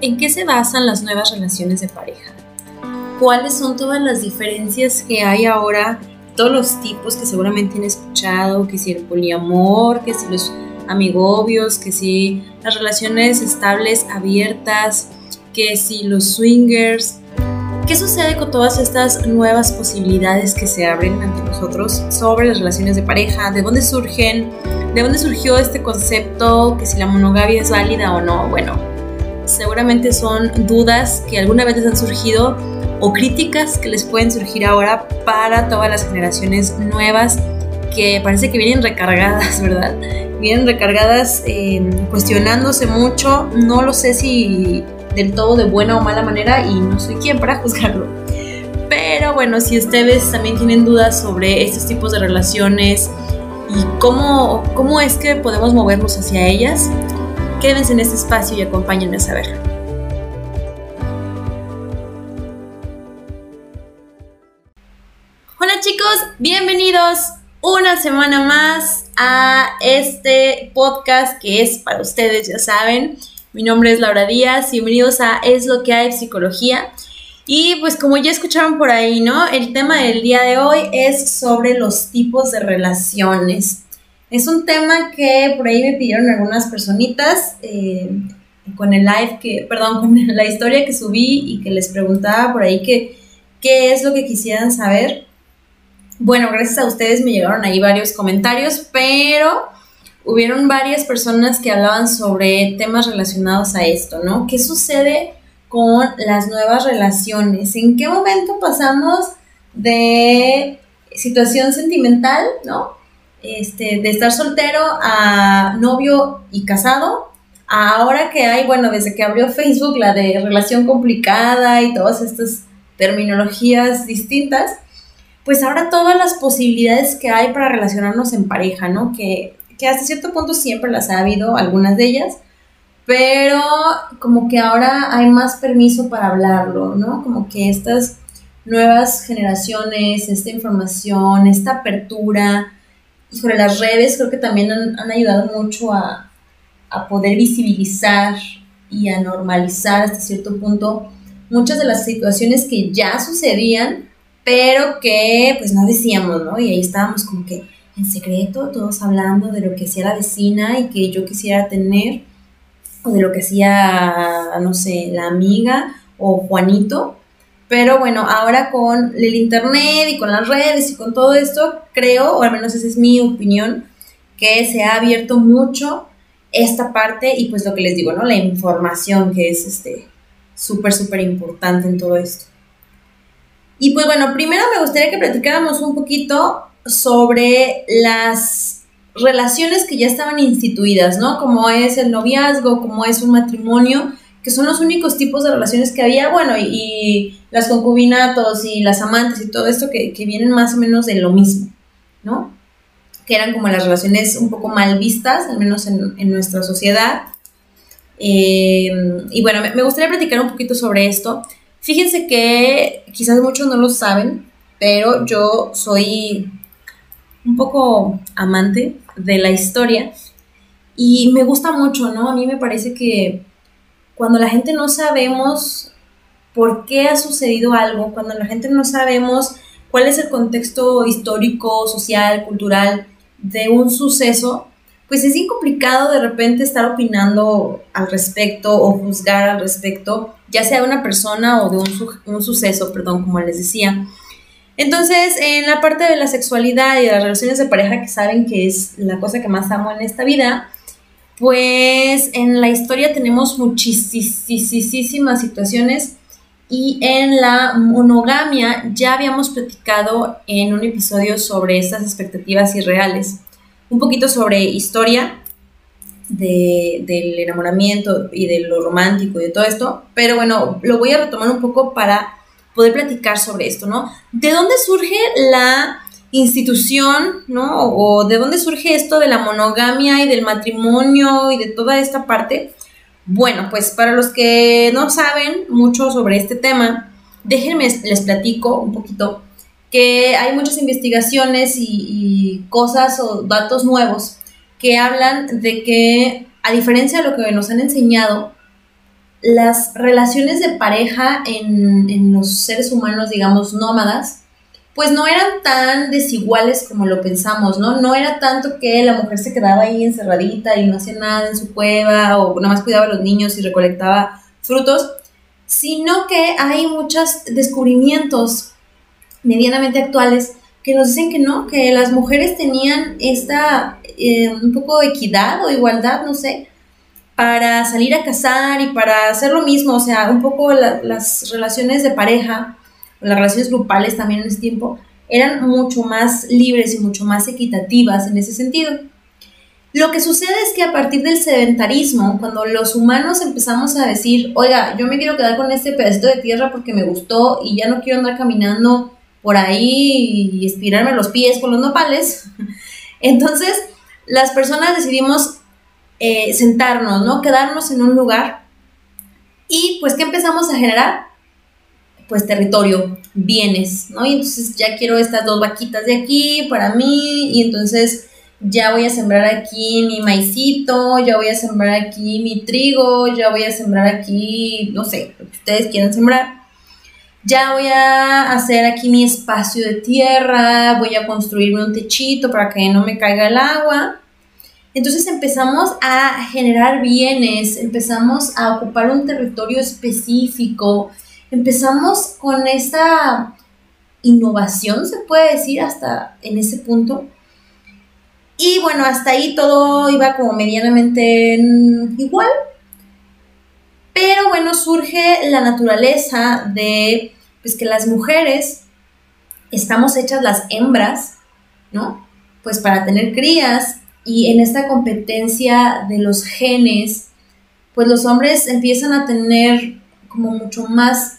¿En qué se basan las nuevas relaciones de pareja? ¿Cuáles son todas las diferencias que hay ahora? Todos los tipos que seguramente han escuchado, que si el poliamor, que si los amigobios, que si las relaciones estables abiertas, que si los swingers. ¿Qué sucede con todas estas nuevas posibilidades que se abren ante nosotros sobre las relaciones de pareja? ¿De dónde surgen? ¿De dónde surgió este concepto? Que si la monogamia es válida o no. Bueno, seguramente son dudas que alguna vez les han surgido o críticas que les pueden surgir ahora para todas las generaciones nuevas que parece que vienen recargadas, ¿verdad? Vienen recargadas cuestionándose mucho, no lo sé si del todo de buena o mala manera y no soy quien para juzgarlo. Pero bueno, si ustedes también tienen dudas sobre estos tipos de relaciones y cómo, cómo es que podemos movernos hacia ellas, Quédense en este espacio y acompáñenme a saber. Hola chicos, bienvenidos una semana más a este podcast que es para ustedes, ya saben. Mi nombre es Laura Díaz, bienvenidos a Es lo que hay psicología. Y pues como ya escucharon por ahí, ¿no? El tema del día de hoy es sobre los tipos de relaciones. Es un tema que por ahí me pidieron algunas personitas eh, con el live que, perdón, con la historia que subí y que les preguntaba por ahí que, qué es lo que quisieran saber. Bueno, gracias a ustedes me llegaron ahí varios comentarios, pero hubieron varias personas que hablaban sobre temas relacionados a esto, ¿no? ¿Qué sucede con las nuevas relaciones? ¿En qué momento pasamos de situación sentimental, ¿no? Este, de estar soltero a novio y casado, ahora que hay, bueno, desde que abrió Facebook la de relación complicada y todas estas terminologías distintas, pues ahora todas las posibilidades que hay para relacionarnos en pareja, ¿no? Que, que hasta cierto punto siempre las ha habido, algunas de ellas, pero como que ahora hay más permiso para hablarlo, ¿no? Como que estas nuevas generaciones, esta información, esta apertura, híjole, las redes creo que también han, ayudado mucho a, poder visibilizar y a normalizar hasta cierto punto muchas de las situaciones que ya sucedían, pero que pues no decíamos, ¿no? Y ahí estábamos como que en secreto, todos hablando de lo que hacía la vecina y que yo quisiera tener, o de lo que hacía, no sé, la amiga o Juanito, pero bueno, ahora con el internet y con las redes y con todo esto, creo, o al menos esa es mi opinión, que se ha abierto mucho esta parte y pues lo que les digo, ¿no? La información que es este súper, súper importante en todo esto. Y pues bueno, primero me gustaría que platicáramos un poquito sobre las relaciones que ya estaban instituidas, ¿no? Como es el noviazgo, como es un matrimonio que son los únicos tipos de relaciones que había, bueno, y, las concubinatos y las amantes y todo esto que, vienen más o menos de lo mismo, ¿no? Que eran como las relaciones un poco mal vistas, al menos en, nuestra sociedad. Eh, y bueno, me, me gustaría platicar un poquito sobre esto. Fíjense que quizás muchos no lo saben, pero yo soy un poco amante de la historia y me gusta mucho, ¿no? A mí me parece que cuando la gente no sabemos por qué ha sucedido algo, cuando la gente no sabemos cuál es el contexto histórico, social, cultural de un suceso, pues es incomplicado de repente estar opinando al respecto o juzgar al respecto, ya sea de una persona o de un, un suceso, perdón, como les decía. Entonces, en la parte de la sexualidad y de las relaciones de pareja, que saben que es la cosa que más amo en esta vida, pues en la historia tenemos muchísimas situaciones y en la monogamia ya habíamos platicado en un episodio sobre estas expectativas irreales, un poquito sobre historia del enamoramiento y de lo romántico y de todo esto, pero bueno, lo voy a retomar un poco para poder platicar sobre esto, ¿no? ¿De dónde surge la institución, ¿no? O de dónde surge esto de la monogamia y del matrimonio y de toda esta parte. Bueno, pues para los que no saben mucho sobre este tema, déjenme les platico un poquito que hay muchas investigaciones y, cosas o datos nuevos que hablan de que, a diferencia de lo que nos han enseñado, las relaciones de pareja en, en los seres humanos, digamos, nómadas, pues no eran tan desiguales como lo pensamos, ¿no? No era tanto que la mujer se quedaba ahí encerradita y no hacía nada en su cueva o nada más cuidaba a los niños y recolectaba frutos, sino que hay muchos descubrimientos medianamente actuales que nos dicen que no, que las mujeres tenían esta eh, un poco equidad o igualdad, no sé, para salir a cazar y para hacer lo mismo, o sea, un poco las relaciones de pareja las relaciones grupales también en ese tiempo, eran mucho más libres y mucho más equitativas en ese sentido. Lo que sucede es que a partir del sedentarismo, cuando los humanos empezamos a decir, oiga, yo me quiero quedar con este pedacito de tierra porque me gustó y ya no quiero andar caminando por ahí y estirarme los pies con los nopales, entonces las personas decidimos eh, sentarnos, ¿no? Quedarnos en un lugar y pues ¿qué empezamos a generar? Pues territorio, bienes, ¿no? Y entonces ya quiero estas dos vaquitas de aquí para mí y entonces ya voy a sembrar aquí mi maicito, ya voy a sembrar aquí mi trigo, ya voy a sembrar aquí, no sé, lo que ustedes quieran sembrar. Ya voy a hacer aquí mi espacio de tierra, voy a construirme un techito para que no me caiga el agua. Entonces empezamos a generar bienes, empezamos a ocupar un territorio específico, empezamos con esta innovación, se puede decir, hasta en ese punto. Y bueno, hasta ahí todo iba como medianamente igual. Pero bueno, surge la naturaleza de pues que las mujeres estamos hechas las hembras, ¿no? Pues para tener crías y en esta competencia de los genes, pues los hombres empiezan a tener como mucho más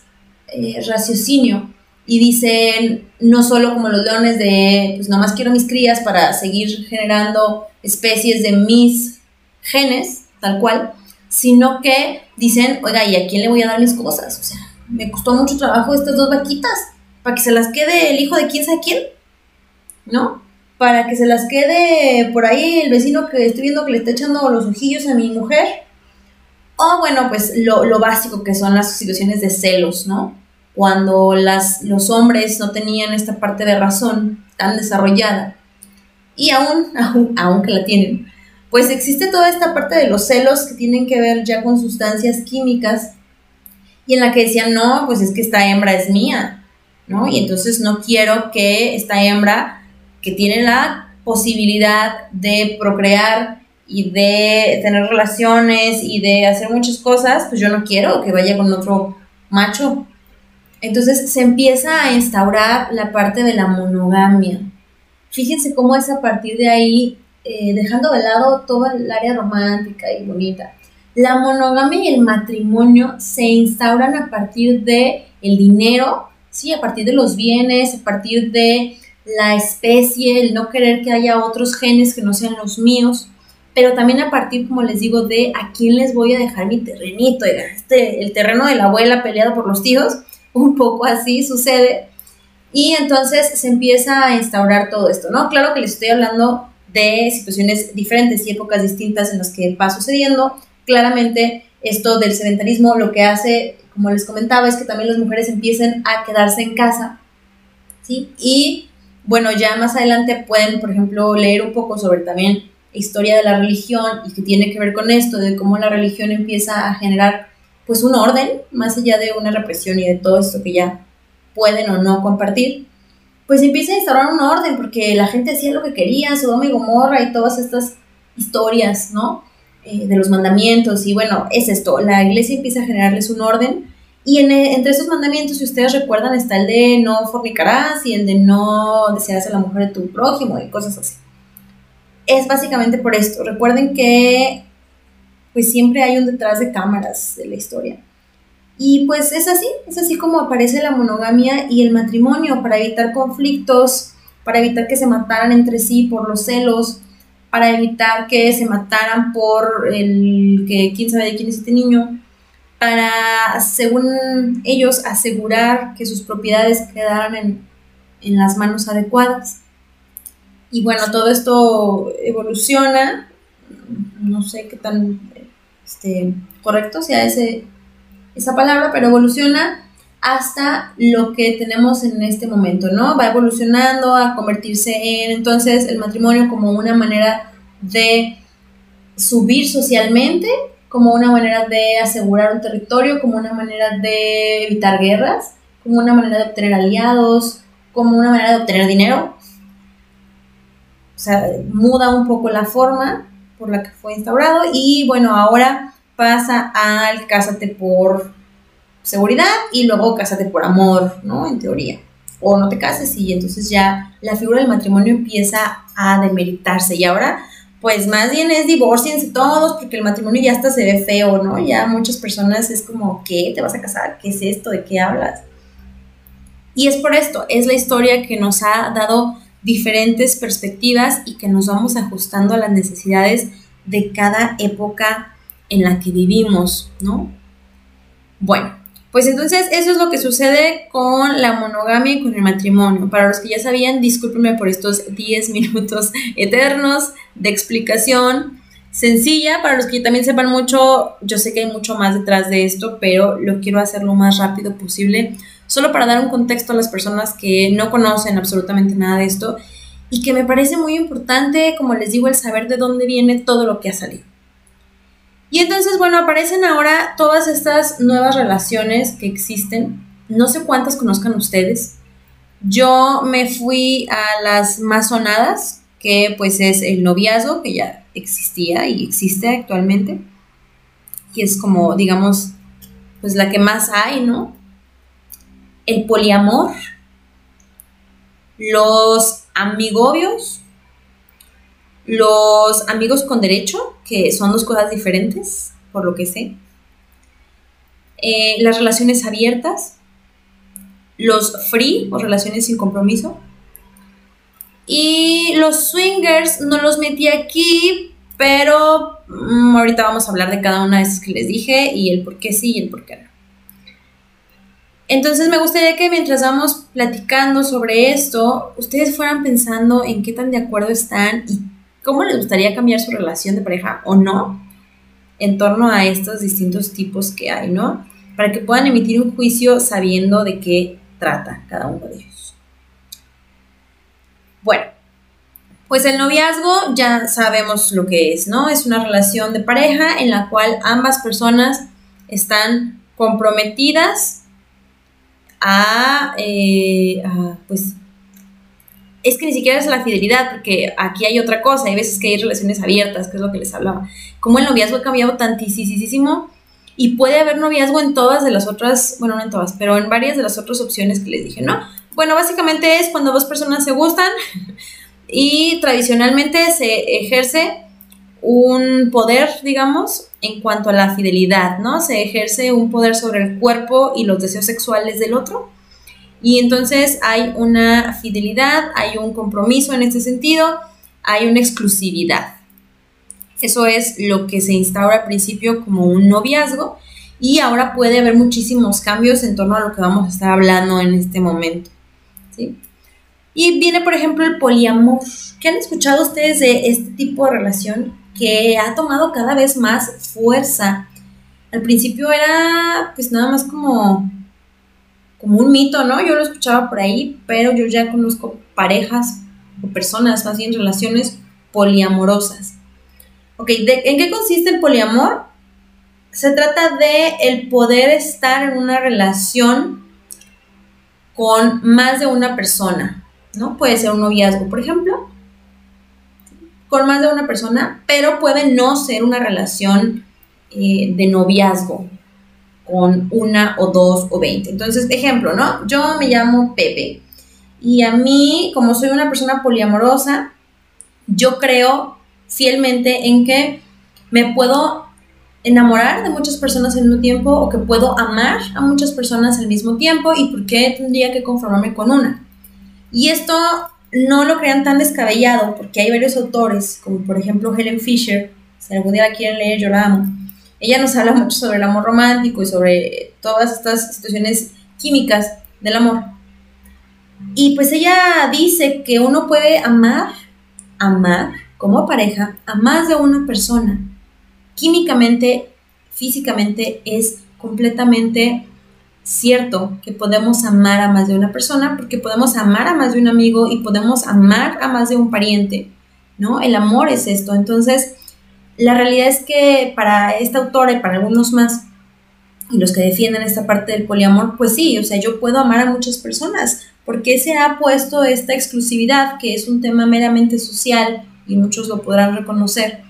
eh, raciocinio y dicen, no solo como los leones de, pues nada más quiero mis crías para seguir generando especies de mis genes, tal cual, sino que dicen, oiga, ¿y a quién le voy a dar mis cosas? O sea, me costó mucho trabajo estas dos vaquitas, para que se las quede el hijo de quién sabe quién, ¿no? Para que se las quede por ahí el vecino que estoy viendo que le está echando los ojillos a mi mujer. O bueno, pues lo, lo básico que son las situaciones de celos, ¿no? Cuando los hombres no tenían esta parte de razón tan desarrollada, y aún, aún, aunque la tienen, pues existe toda esta parte de los celos que tienen que ver ya con sustancias químicas, y en la que decían, no, pues es que esta hembra es mía, ¿no? Y entonces no quiero que esta hembra que tiene la posibilidad de procrear y de tener relaciones y de hacer muchas cosas, pues yo no quiero que vaya con otro macho, entonces se empieza a instaurar la parte de la monogamia. Fíjense cómo es a partir de ahí, eh, dejando de lado toda el área romántica y bonita. La monogamia y el matrimonio se instauran a partir de el dinero, sí, a partir de los bienes, a partir de la especie, el no querer que haya otros genes que no sean los míos, pero también a partir, como les digo, de a quién les voy a dejar mi terrenito, este, el terreno de la abuela peleado por los tíos, un poco así sucede. Y entonces se empieza a instaurar todo esto, ¿no? Claro que les estoy hablando de situaciones diferentes y épocas distintas en las que va sucediendo. Claramente esto del sedentarismo lo que hace, como les comentaba, es que también las mujeres empiecen a quedarse en casa, ¿sí? Y bueno, ya más adelante pueden, por ejemplo, leer un poco sobre también historia de la religión y que tiene que ver con esto, de cómo la religión empieza a generar pues un orden, más allá de una represión y de todo esto que ya pueden o no compartir, pues empieza a instaurar un orden, porque la gente hacía lo que quería, Sodoma y Gomorra y todas estas historias, ¿no? Eh, de los mandamientos, y bueno, es esto, la iglesia empieza a generarles un orden, y entre esos mandamientos, si ustedes recuerdan, está el de no fornicarás y el de no desearás a la mujer de tu prójimo y cosas así. Es básicamente por esto. Recuerden que pues siempre hay un detrás de cámaras de la historia. Y pues es así, es así como aparece la monogamia y el matrimonio para evitar conflictos, para evitar que se mataran entre sí por los celos, para evitar que se mataran por el que quién sabe de quién es este niño, para, según ellos, asegurar que sus propiedades quedaran en, en las manos adecuadas. Y bueno, todo esto evoluciona, no sé qué tan este, correcto sea ese esa palabra, pero evoluciona hasta lo que tenemos en este momento, ¿no? Va evolucionando a convertirse en entonces el matrimonio como una manera de subir socialmente, como una manera de asegurar un territorio, como una manera de evitar guerras, como una manera de obtener aliados, como una manera de obtener dinero. O sea, muda un poco la forma por la que fue instaurado y bueno, ahora pasa al cásate por seguridad y luego cásate por amor, ¿no? En teoría. O no te cases y entonces ya la figura del matrimonio empieza a demeritarse y ahora pues más bien es divorciense todos porque el matrimonio ya hasta se ve feo, ¿no? Ya muchas personas es como, ¿qué? ¿Te vas a casar? ¿Qué es esto? ¿De qué hablas? Y es por esto, es la historia que nos ha dado diferentes perspectivas y que nos vamos ajustando a las necesidades de cada época en la que vivimos, ¿no? Bueno, pues entonces eso es lo que sucede con la monogamia y con el matrimonio. Para los que ya sabían, discúlpenme por estos 10 minutos eternos de explicación sencilla. Para los que también sepan mucho, yo sé que hay mucho más detrás de esto, pero lo quiero hacer lo más rápido posible, solo para dar un contexto a las personas que no conocen absolutamente nada de esto y que me parece muy importante, como les digo, el saber de dónde viene todo lo que ha salido. Y entonces, bueno, aparecen ahora todas estas nuevas relaciones que existen. No sé cuántas conozcan ustedes. Yo me fui a las más sonadas, que pues es el noviazgo, que ya existía y existe actualmente. Y es como, digamos, pues la que más hay, ¿no? El poliamor, los amigobios, los amigos con derecho, que son dos cosas diferentes, por lo que sé. Eh, las relaciones abiertas, los free o relaciones sin compromiso. Y los swingers no los metí aquí, pero mm, ahorita vamos a hablar de cada una de esas que les dije y el por qué sí y el por qué no. Entonces me gustaría que mientras vamos platicando sobre esto, ustedes fueran pensando en qué tan de acuerdo están y cómo les gustaría cambiar su relación de pareja o no en torno a estos distintos tipos que hay, ¿no? Para que puedan emitir un juicio sabiendo de qué trata cada uno de ellos. Bueno, pues el noviazgo ya sabemos lo que es, ¿no? Es una relación de pareja en la cual ambas personas están comprometidas a, eh, a pues, es que ni siquiera es la fidelidad, porque aquí hay otra cosa, hay veces que hay relaciones abiertas, que es lo que les hablaba. Como el noviazgo ha cambiado tantísimo y puede haber noviazgo en todas de las otras, bueno, no en todas, pero en varias de las otras opciones que les dije, ¿no? Bueno, básicamente es cuando dos personas se gustan y tradicionalmente se ejerce un poder, digamos, en cuanto a la fidelidad, ¿no? Se ejerce un poder sobre el cuerpo y los deseos sexuales del otro y entonces hay una fidelidad, hay un compromiso en este sentido, hay una exclusividad. Eso es lo que se instaura al principio como un noviazgo y ahora puede haber muchísimos cambios en torno a lo que vamos a estar hablando en este momento. Y viene, por ejemplo, el poliamor. ¿Qué han escuchado ustedes de este tipo de relación que ha tomado cada vez más fuerza? Al principio era pues nada más como como un mito, ¿no? Yo lo escuchaba por ahí, pero yo ya conozco parejas o personas, más bien relaciones poliamorosas. Ok, ¿en qué consiste el poliamor? Se trata de el poder estar en una relación con más de una persona, ¿no? Puede ser un noviazgo, por ejemplo, con más de una persona, pero puede no ser una relación eh, de noviazgo, con una o dos o veinte. Entonces, ejemplo, ¿no? Yo me llamo Pepe y a mí, como soy una persona poliamorosa, yo creo fielmente en que me puedo enamorar de muchas personas al mismo tiempo o que puedo amar a muchas personas al mismo tiempo y por qué tendría que conformarme con una. Y esto no lo crean tan descabellado porque hay varios autores, como por ejemplo Helen Fisher, si algún día quieren leer, yo la amo ella nos habla mucho sobre el amor romántico y sobre todas estas situaciones químicas del amor. Y pues ella dice que uno puede amar, amar como pareja a más de una persona. Químicamente, físicamente es completamente cierto que podemos amar a más de una persona, porque podemos amar a más de un amigo y podemos amar a más de un pariente, ¿no? El amor es esto. Entonces, la realidad es que para esta autora y para algunos más, y los que defienden esta parte del poliamor, pues sí, o sea, yo puedo amar a muchas personas. porque se ha puesto esta exclusividad, que es un tema meramente social y muchos lo podrán reconocer?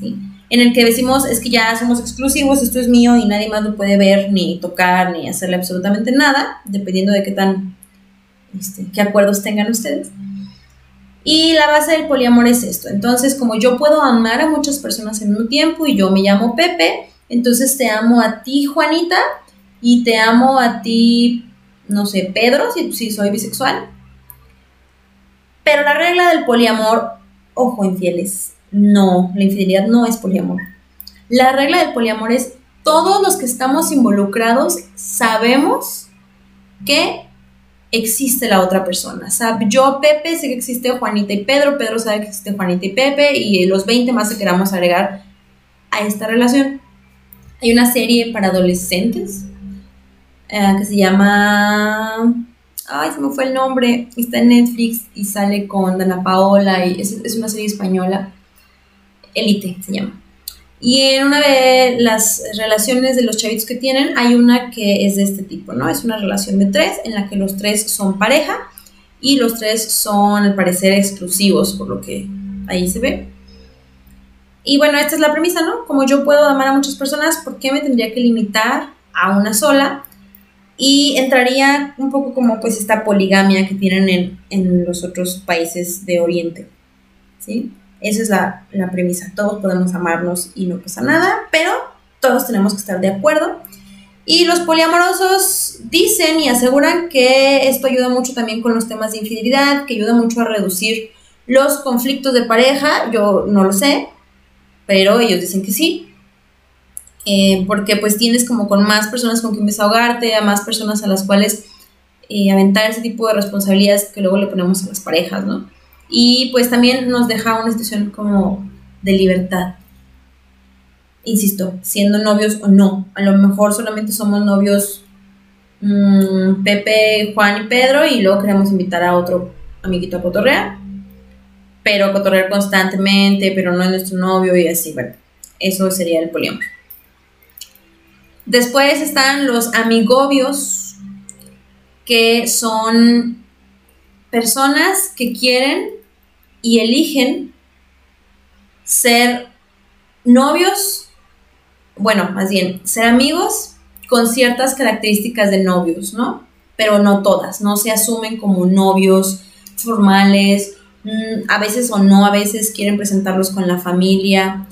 ¿sí? En el que decimos, es que ya somos exclusivos, esto es mío y nadie más lo puede ver, ni tocar, ni hacerle absolutamente nada, dependiendo de qué tan, este, qué acuerdos tengan ustedes. Y la base del poliamor es esto. Entonces, como yo puedo amar a muchas personas en un tiempo y yo me llamo Pepe, entonces te amo a ti, Juanita, y te amo a ti, no sé, Pedro, si, soy bisexual. Pero la regla del poliamor, ojo, infieles, no, la infidelidad no es poliamor. La regla del poliamor es todos los que estamos involucrados sabemos que existe la otra persona. yo, Pepe, sé que existe Juanita y Pedro, Pedro sabe que existe Juanita y Pepe, y los 20 más que queramos agregar a esta relación. Hay una serie para adolescentes eh, que se llama. Ay, se me fue el nombre. Está en Netflix y sale con Dana Paola y es, es una serie española. Elite se llama. Y en una de las relaciones de los chavitos que tienen, hay una que es de este tipo, ¿no? Es una relación de tres en la que los tres son pareja y los tres son, al parecer, exclusivos, por lo que ahí se ve. Y bueno, esta es la premisa, ¿no? Como yo puedo amar a muchas personas, ¿por qué me tendría que limitar a una sola? Y entraría un poco como pues esta poligamia que tienen en, los otros países de Oriente, ¿sí? Esa es la, premisa. Todos podemos amarnos y no pasa nada, pero todos tenemos que estar de acuerdo. Y los poliamorosos dicen y aseguran que esto ayuda mucho también con los temas de infidelidad, que ayuda mucho a reducir los conflictos de pareja. Yo no lo sé, pero ellos dicen que sí. Eh, porque pues tienes como con más personas con quien desahogarte, a más personas a las cuales eh, aventar ese tipo de responsabilidades que luego le ponemos a las parejas, ¿no? Y pues también nos deja una situación como de libertad. Insisto, siendo novios o no. A lo mejor solamente somos novios mm, Pepe, Juan y Pedro y luego queremos invitar a otro amiguito a cotorrear pero cotorrear constantemente, pero no es nuestro novio y así, bueno, eso sería el poliamor. Después están los amigobios, que son personas que quieren y eligen ser novios, bueno, más bien, ser amigos con ciertas características de novios, ¿no? Pero no todas, no se asumen como novios formales Mm, a veces o no, a veces quieren presentarlos con la familia.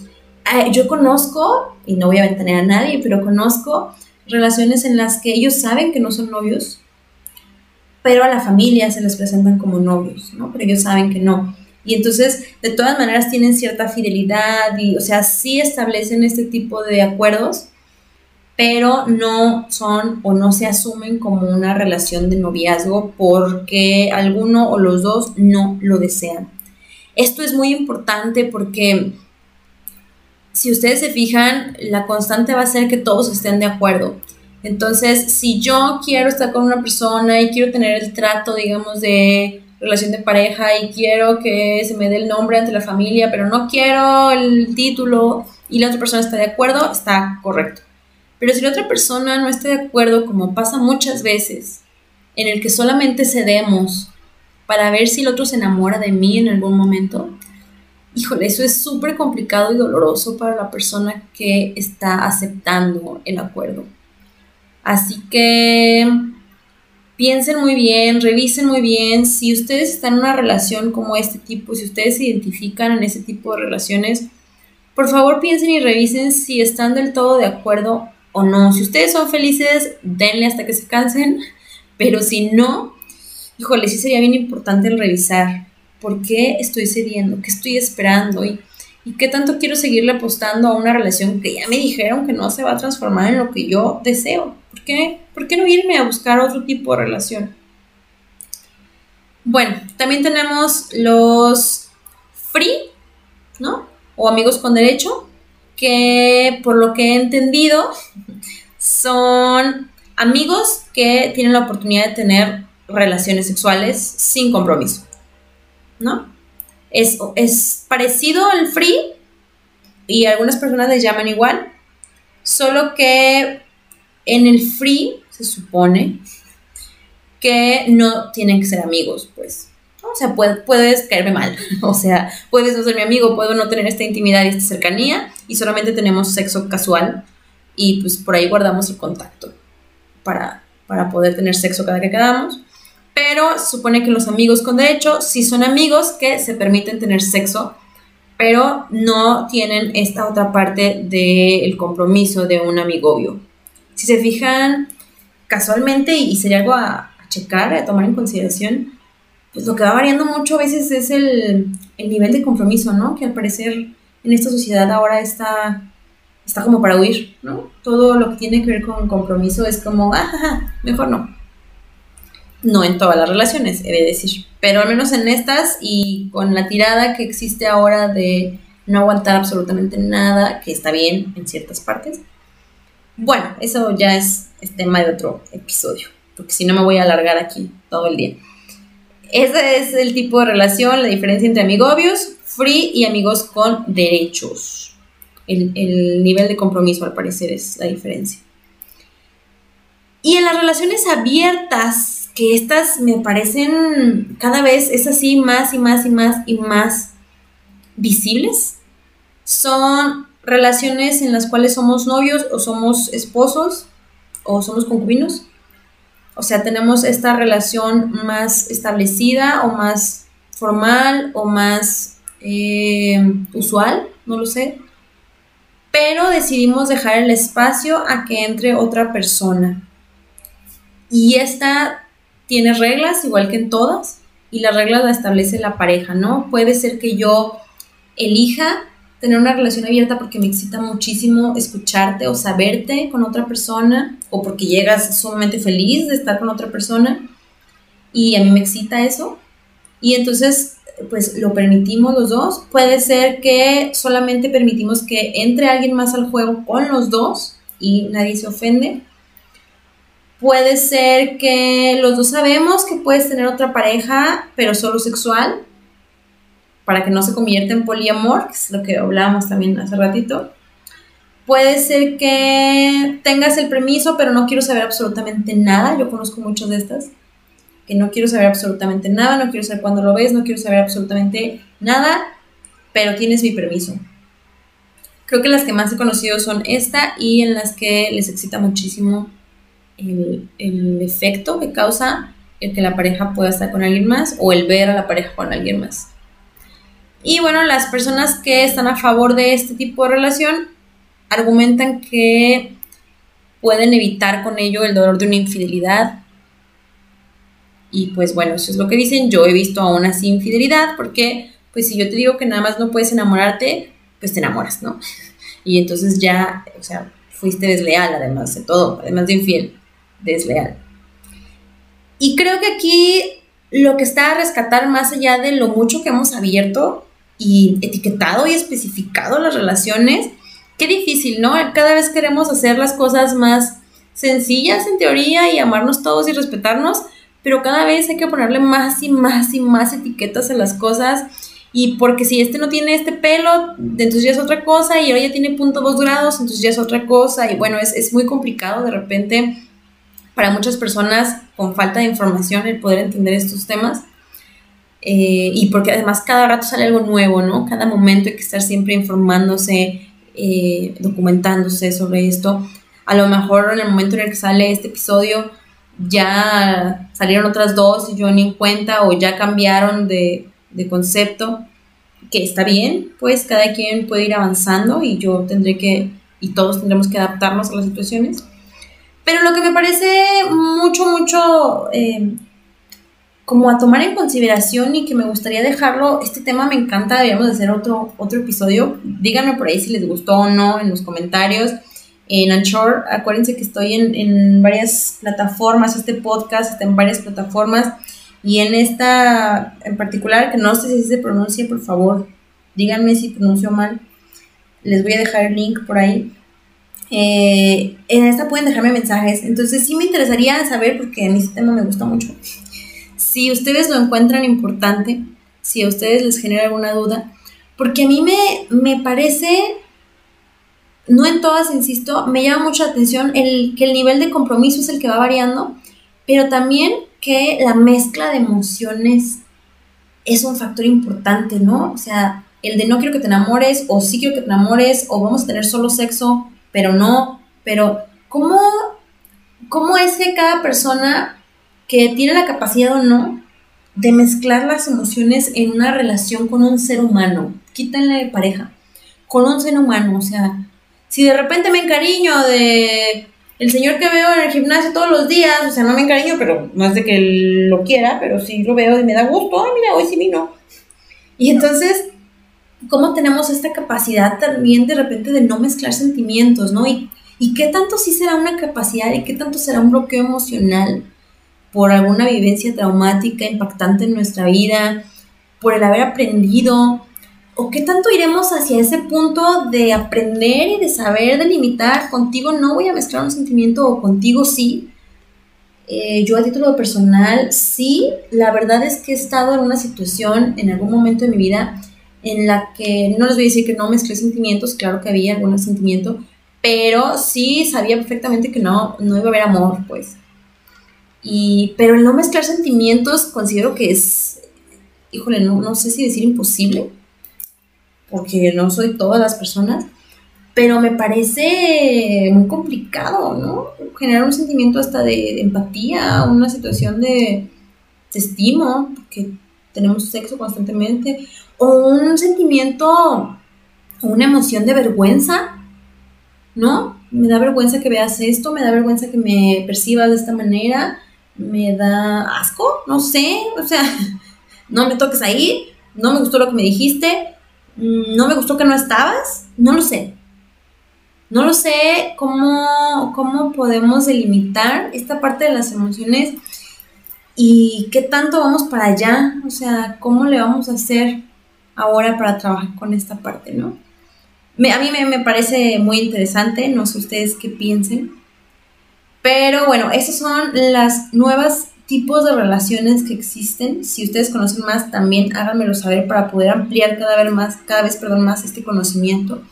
yo conozco, y no voy a ventanear a nadie, pero conozco relaciones en las que ellos saben que no son novios, pero a la familia se les presentan como novios, ¿no? Pero ellos saben que no. Y entonces, de todas maneras, tienen cierta fidelidad y, o sea, sí establecen este tipo de acuerdos, pero no son o no se asumen como una relación de noviazgo porque alguno o los dos no lo desean. Esto es muy importante porque si ustedes se fijan, la constante va a ser que todos estén de acuerdo. Entonces, si yo quiero estar con una persona y quiero tener el trato, digamos, de relación de pareja y quiero que se me dé el nombre ante la familia, pero no quiero el título y la otra persona está de acuerdo, está correcto. Pero si la otra persona no está de acuerdo, como pasa muchas veces, en el que solamente cedemos para ver si el otro se enamora de mí en algún momento, híjole, eso es súper complicado y doloroso para la persona que está aceptando el acuerdo. Así que piensen muy bien, revisen muy bien. Si ustedes están en una relación como este tipo, si ustedes se identifican en ese tipo de relaciones, por favor piensen y revisen si están del todo de acuerdo o no. Si ustedes son felices, denle hasta que se cansen, pero si no, híjole, sí sería bien importante el revisar por qué estoy cediendo, qué estoy esperando y, y qué tanto quiero seguirle apostando a una relación que ya me dijeron que no se va a transformar en lo que yo deseo. ¿Por qué? ¿Por qué no irme a buscar otro tipo de relación? Bueno, también tenemos los free, ¿no? O amigos con derecho, que por lo que he entendido son amigos que tienen la oportunidad de tener relaciones sexuales sin compromiso, ¿no? Es, es parecido al free y algunas personas le llaman igual, solo que en el free se supone que no tienen que ser amigos, pues. O sea, puedes caerme mal, o sea, puedes no ser mi amigo, puedo no tener esta intimidad y esta cercanía y solamente tenemos sexo casual y pues por ahí guardamos el contacto para, para poder tener sexo cada que quedamos. Pero supone que los amigos con derecho sí son amigos que se permiten tener sexo, pero no tienen esta otra parte del compromiso de un amigobio. Si se fijan casualmente, y sería algo a, checar, a tomar en consideración, pues lo que va variando mucho a veces es el, el nivel de compromiso, ¿no? Que al parecer en esta sociedad ahora está está como para huir, ¿no? Todo lo que tiene que ver con compromiso es como, ah, mejor no. No en todas las relaciones, he de decir, pero al menos en estas y con la tirada que existe ahora de no aguantar absolutamente nada, que está bien en ciertas partes. Bueno, eso ya es, es tema de otro episodio, porque si no me voy a alargar aquí todo el día. Ese es el tipo de relación, la diferencia entre amigobios, free y amigos con derechos el, nivel de compromiso al parecer es la diferencia. Y en las relaciones abiertas, que estas me parecen cada vez es así más y más y más y más visibles, son relaciones en las cuales somos novios o somos esposos o somos concubinos. O sea, tenemos esta relación más establecida o más formal o más eh, usual, no lo sé pero decidimos dejar el espacio a que entre otra persona. Y esta tiene reglas, igual que en todas, y las reglas la establece la pareja, ¿no? Puede ser que yo elija tener una relación abierta porque me excita muchísimo escucharte o saberte con otra persona, o porque llegas sumamente feliz de estar con otra persona, y a mí me excita eso. Y entonces pues lo permitimos los dos. Puede ser que solamente permitimos que entre alguien más al juego con los dos y nadie se ofende. Puede ser que los dos sabemos que puedes tener otra pareja, pero solo sexual, para que no se convierta en poliamor, que es lo que hablábamos también hace ratito. Puede ser que tengas el permiso, pero no quiero saber absolutamente nada. Yo conozco muchas de estas que no quiero saber absolutamente nada, no quiero saber cuándo lo ves, no quiero saber absolutamente nada, pero tienes mi permiso. Creo que las que más he conocido son esta y en las que les excita muchísimo el, el efecto que causa el que la pareja pueda estar con alguien más o el ver a la pareja con alguien más. Y bueno, las personas que están a favor de este tipo de relación argumentan que pueden evitar con ello el dolor de una infidelidad y pues bueno, eso es lo que dicen. Yo he visto aún así infidelidad porque pues si yo te digo que nada más no puedes enamorarte, pues te enamoras, ¿no? Y entonces ya, o sea, fuiste desleal además de todo, además de infiel, desleal. Y creo que aquí lo que está a rescatar más allá de lo mucho que hemos abierto y etiquetado y especificado las relaciones, qué difícil, ¿no? Cada vez queremos hacer las cosas más sencillas en teoría y amarnos todos y respetarnos, pero cada vez hay que ponerle más y más y más etiquetas a las cosas. Y porque si este no tiene este pelo, entonces ya es otra cosa, y ahora ya tiene punto dos grados, entonces ya es otra cosa. Y bueno, es, muy complicado de repente para muchas personas con falta de información el poder entender estos temas. Eh, y porque además cada rato sale algo nuevo, ¿no? Cada momento hay que estar siempre informándose, eh, documentándose sobre esto. A lo mejor en el momento en el que sale este episodio, ya salieron otras dos y yo ni en cuenta o ya cambiaron de, concepto, que está bien, pues cada quien puede ir avanzando y yo tendré que, y todos tendremos que adaptarnos a las situaciones. Pero lo que me parece mucho, mucho eh, como a tomar en consideración y que me gustaría dejarlo, este tema me encanta, deberíamos hacer otro, otro episodio. Díganme por ahí si les gustó o no en los comentarios en Anchor. Acuérdense que estoy en, varias plataformas, este podcast está en varias plataformas y en esta en particular, que no sé si se pronuncia, por favor, díganme si pronuncio mal. Les voy a dejar el link por ahí. Eh, en esta pueden dejarme mensajes. Entonces sí me interesaría saber, porque mí este tema me gusta mucho, si ustedes lo encuentran importante, si a ustedes les genera alguna duda, porque a mí me, me parece, no en todas, insisto, me llama mucha atención el, que el nivel de compromiso es el que va variando, pero también que la mezcla de emociones es un factor importante, ¿no? O sea, el de no quiero que te enamores, o sí quiero que te enamores, o vamos a tener solo sexo, pero no, pero ¿cómo, cómo es que cada persona que tiene la capacidad o no de mezclar las emociones en una relación con un ser humano, quítenle pareja, con un ser humano, o sea, si de repente me encariño de el señor que veo en el gimnasio todos los días, o sea, no me encariño, pero no es de que lo quiera, pero sí lo veo y me da gusto, ay, mira, hoy sí vino. Y entonces, ¿cómo tenemos esta capacidad también de repente de no mezclar sentimientos, ¿no? Y, y qué tanto sí será una capacidad y qué tanto será un bloqueo emocional por alguna vivencia traumática impactante en nuestra vida, por el haber aprendido, o qué tanto iremos hacia ese punto de aprender y de saber delimitar, contigo no voy a mezclar un sentimiento o contigo sí. Eh, yo a título personal, sí, la verdad es que he estado en una situación en algún momento de mi vida en la que no les voy a decir que no mezclé sentimientos, claro que había algún sentimiento, pero sí sabía perfectamente que no, no iba a haber amor, pues. Y, pero el no mezclar sentimientos considero que es, híjole, no, no sé si decir imposible, porque no soy todas las personas, pero me parece muy complicado, ¿no? Generar un sentimiento hasta de, empatía, una situación de, de estimo, porque tenemos sexo constantemente, o un sentimiento, una emoción de vergüenza, ¿no? Me da vergüenza que veas esto, me da vergüenza que me percibas de esta manera, me da asco, no sé, o sea, no me toques ahí, no me gustó lo que me dijiste, no me gustó que no estabas, no lo sé. No lo sé cómo, cómo podemos delimitar esta parte de las emociones y qué tanto vamos para allá, o sea, cómo le vamos a hacer ahora para trabajar con esta parte, ¿no? a mí me, parece muy interesante, no sé ustedes qué piensen, pero bueno, esas son las nuevas tipos de relaciones que existen. Si ustedes conocen más, también háganmelo saber para poder ampliar cada vez más, cada vez, perdón, más este conocimiento.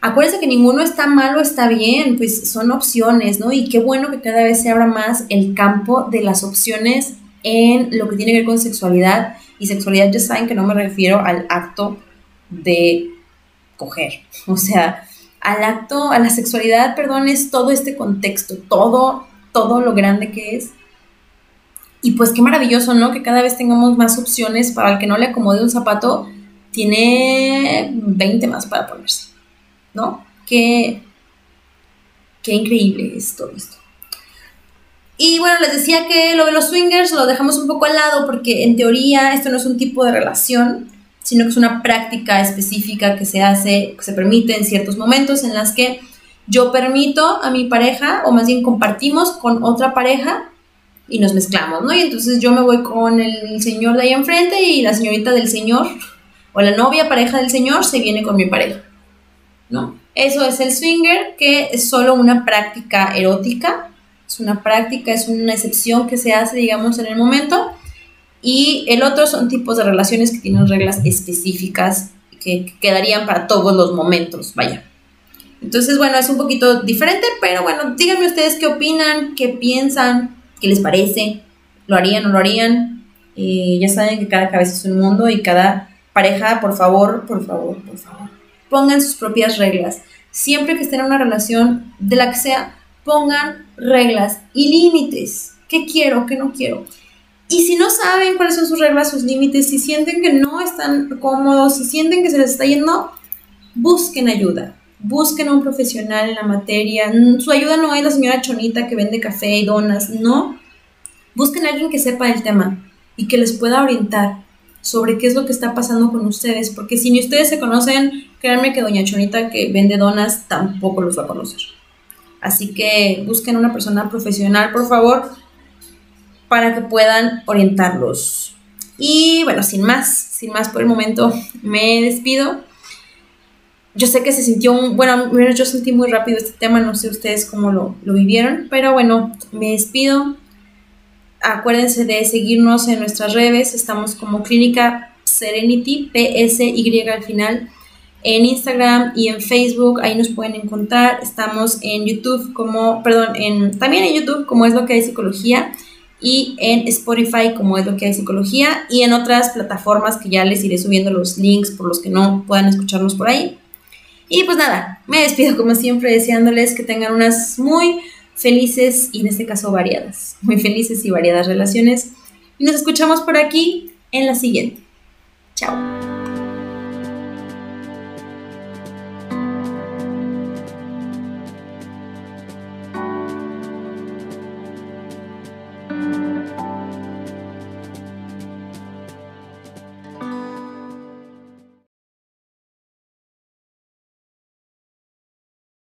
Acuérdense que ninguno está mal o está bien, pues son opciones, ¿no? Y qué bueno que cada vez se abra más el campo de las opciones en lo que tiene que ver con sexualidad. Y sexualidad ya saben que no me refiero al acto de coger, o sea, al acto, a la sexualidad, perdón, es todo este contexto, todo, todo lo grande que es y pues qué maravilloso, ¿no? Que cada vez tengamos más opciones para el que no le acomode un zapato, tiene 20 más para ponerse, ¿no? Qué, qué increíble es todo esto. Y bueno, les decía que lo de los swingers lo dejamos un poco al lado porque en teoría esto no es un tipo de relación, sino que es una práctica específica que se hace, que se permite en ciertos momentos en las que yo permito a mi pareja, o más bien compartimos con otra pareja, y nos mezclamos, ¿no? Y entonces yo me voy con el señor de ahí enfrente y la señorita del señor o la novia pareja del señor se viene con mi pareja, ¿no? Eso es el swinger, que es solo una práctica erótica, es una práctica, es una excepción que se hace, digamos, en el momento. Y el otro son tipos de relaciones que tienen reglas específicas que quedarían para todos los momentos, vaya. Entonces, bueno, es un poquito diferente, pero bueno, díganme ustedes qué opinan, qué piensan, ¿Qué les parece? ¿Lo harían o no lo harían? Eh, ya saben que cada cabeza es un mundo y cada pareja, por favor, por favor, por favor, pongan sus propias reglas. Siempre que estén en una relación, de la que sea, pongan reglas y límites. ¿Qué quiero? ¿Qué no quiero? Y si no saben cuáles son sus reglas, sus límites, si sienten que no están cómodos, si sienten que se les está yendo, busquen ayuda busquen a un profesional en la materia. Su ayuda no es la señora Chonita que vende café y donas, no. Busquen a alguien que sepa el tema y que les pueda orientar sobre qué es lo que está pasando con ustedes, porque si ni ustedes se conocen, créanme que doña Chonita que vende donas tampoco los va a conocer. Así que busquen una persona profesional, por favor, para que puedan orientarlos. Y bueno, sin más, sin más por el momento, me despido. yo sé que se sintió un, bueno, yo sentí muy rápido este tema, no sé ustedes cómo lo, lo vivieron, pero bueno, me despido. Acuérdense de seguirnos en nuestras redes, estamos como Clínica Serenity, PSY al final, en Instagram y en Facebook, ahí nos pueden encontrar. Estamos en YouTube como, perdón, en, también en YouTube como es lo que hay psicología y en Spotify como es lo que hay psicología y en otras plataformas que ya les iré subiendo los links por los que no puedan escucharnos por ahí. Y pues nada, me despido como siempre deseándoles que tengan unas muy felices y en este caso variadas, muy felices y variadas relaciones. Y nos escuchamos por aquí en la siguiente. Chao.